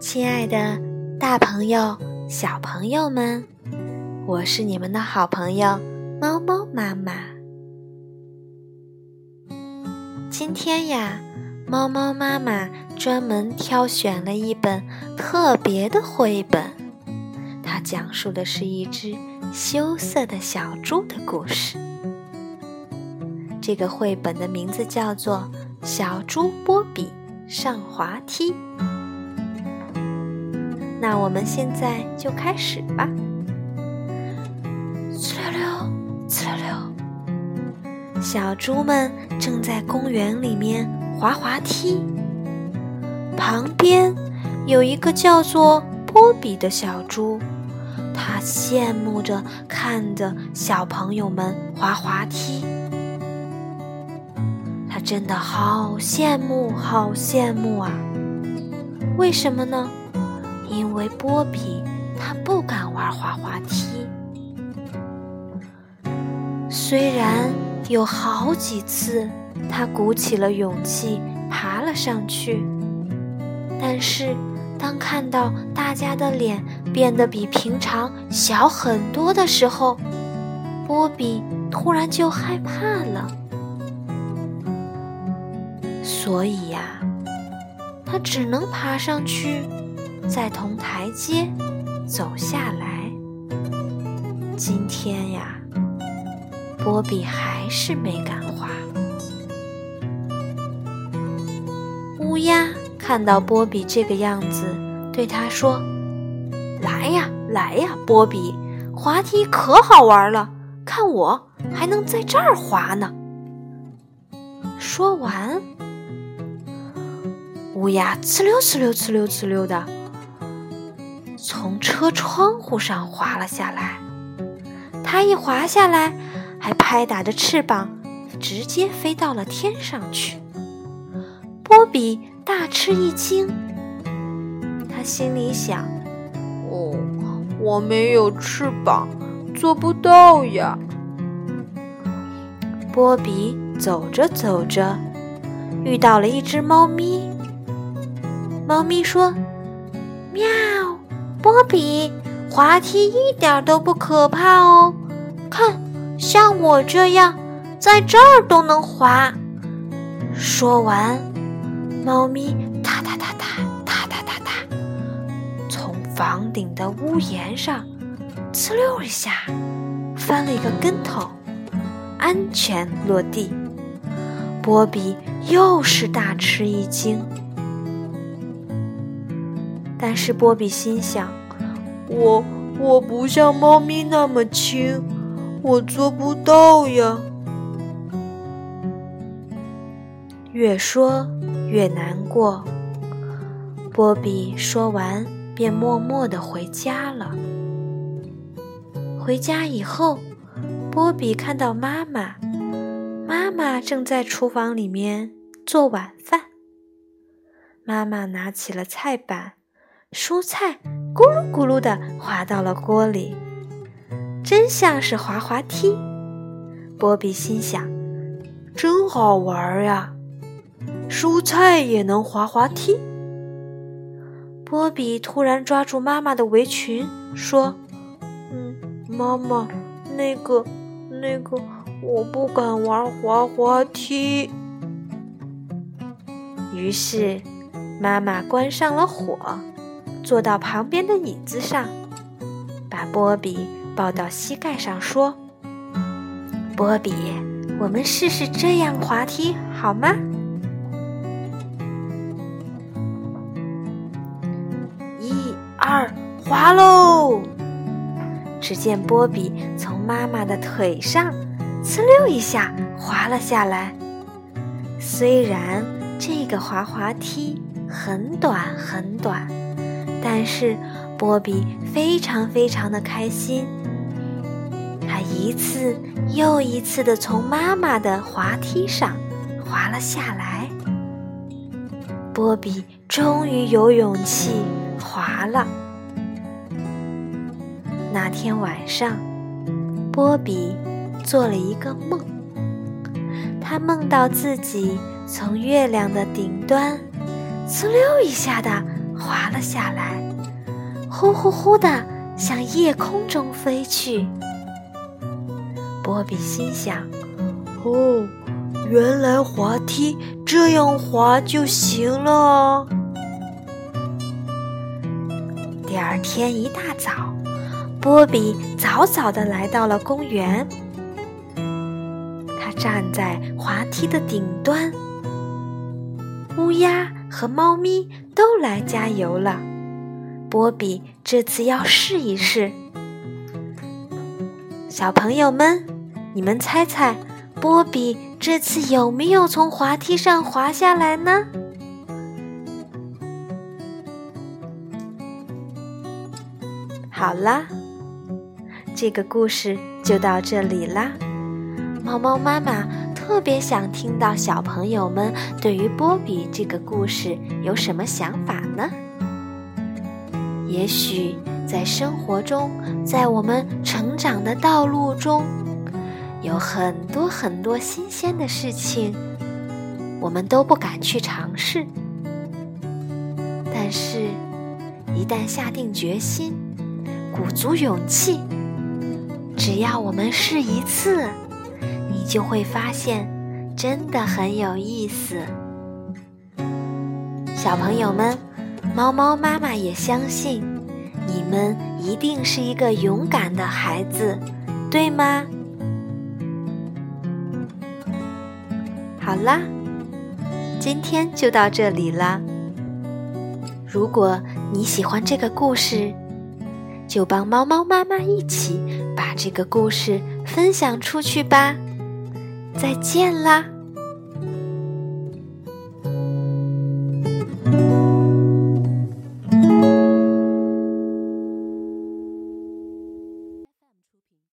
亲爱的，大朋友、小朋友们，我是你们的好朋友猫猫妈妈。今天呀，猫猫妈妈专门挑选了一本特别的绘本，它讲述的是一只羞涩的小猪的故事。这个绘本的名字叫做《小猪波比上滑梯》。那我们现在就开始吧。呲溜溜，呲溜溜，小猪们正在公园里面滑滑梯。旁边有一个叫做波比的小猪，它羡慕着看着小朋友们滑滑梯。真的好羡慕，好羡慕啊！为什么呢？因为波比他不敢玩滑滑梯，虽然有好几次他鼓起了勇气爬了上去，但是当看到大家的脸变得比平常小很多的时候，波比突然就害怕了。所以呀，他只能爬上去。再从台阶走下来。今天呀，波比还是没敢滑。乌鸦看到波比这个样子，对他说：“来呀，来呀，波比，滑梯可好玩了，看我还能在这儿滑呢。”说完，乌鸦呲溜呲溜呲溜呲溜的。从车窗户上滑了下来，它一滑下来，还拍打着翅膀，直接飞到了天上去。波比大吃一惊，他心里想：“哦，我没有翅膀，做不到呀。”波比走着走着，遇到了一只猫咪。猫咪说：“喵。”波比，滑梯一点都不可怕哦！看，像我这样，在这儿都能滑。说完，猫咪哒哒哒哒哒哒哒哒，从房顶的屋檐上，呲溜一下，翻了一个跟头，安全落地。波比又是大吃一惊。但是波比心想：“我我不像猫咪那么轻，我做不到呀。”越说越难过。波比说完，便默默的回家了。回家以后，波比看到妈妈，妈妈正在厨房里面做晚饭。妈妈拿起了菜板。蔬菜咕噜咕噜地滑到了锅里，真像是滑滑梯。波比心想：“真好玩呀，蔬菜也能滑滑梯。”波比突然抓住妈妈的围裙，说：“嗯，妈妈，那个，那个，我不敢玩滑滑梯。”于是，妈妈关上了火。坐到旁边的椅子上，把波比抱到膝盖上，说：“波比，我们试试这样滑梯好吗？”一二，滑喽！只见波比从妈妈的腿上呲溜一下滑了下来。虽然这个滑滑梯很短很短。但是波比非常非常的开心，他一次又一次的从妈妈的滑梯上滑了下来。波比终于有勇气滑了。那天晚上，波比做了一个梦，他梦到自己从月亮的顶端，呲溜一下的滑了下来，呼呼呼的向夜空中飞去。波比心想：“哦，原来滑梯这样滑就行了。”第二天一大早，波比早早的来到了公园。他站在滑梯的顶端，乌鸦和猫咪都来加油了。波比这次要试一试。小朋友们。你们猜猜，波比这次有没有从滑梯上滑下来呢？好啦，这个故事就到这里啦。猫猫妈妈特别想听到小朋友们对于波比这个故事有什么想法呢？也许在生活中，在我们成长的道路中。有很多很多新鲜的事情，我们都不敢去尝试。但是，一旦下定决心，鼓足勇气，只要我们试一次，你就会发现，真的很有意思。小朋友们，猫猫妈妈也相信，你们一定是一个勇敢的孩子，对吗？好啦，今天就到这里啦。如果你喜欢这个故事，就帮猫猫妈妈一起把这个故事分享出去吧。再见啦！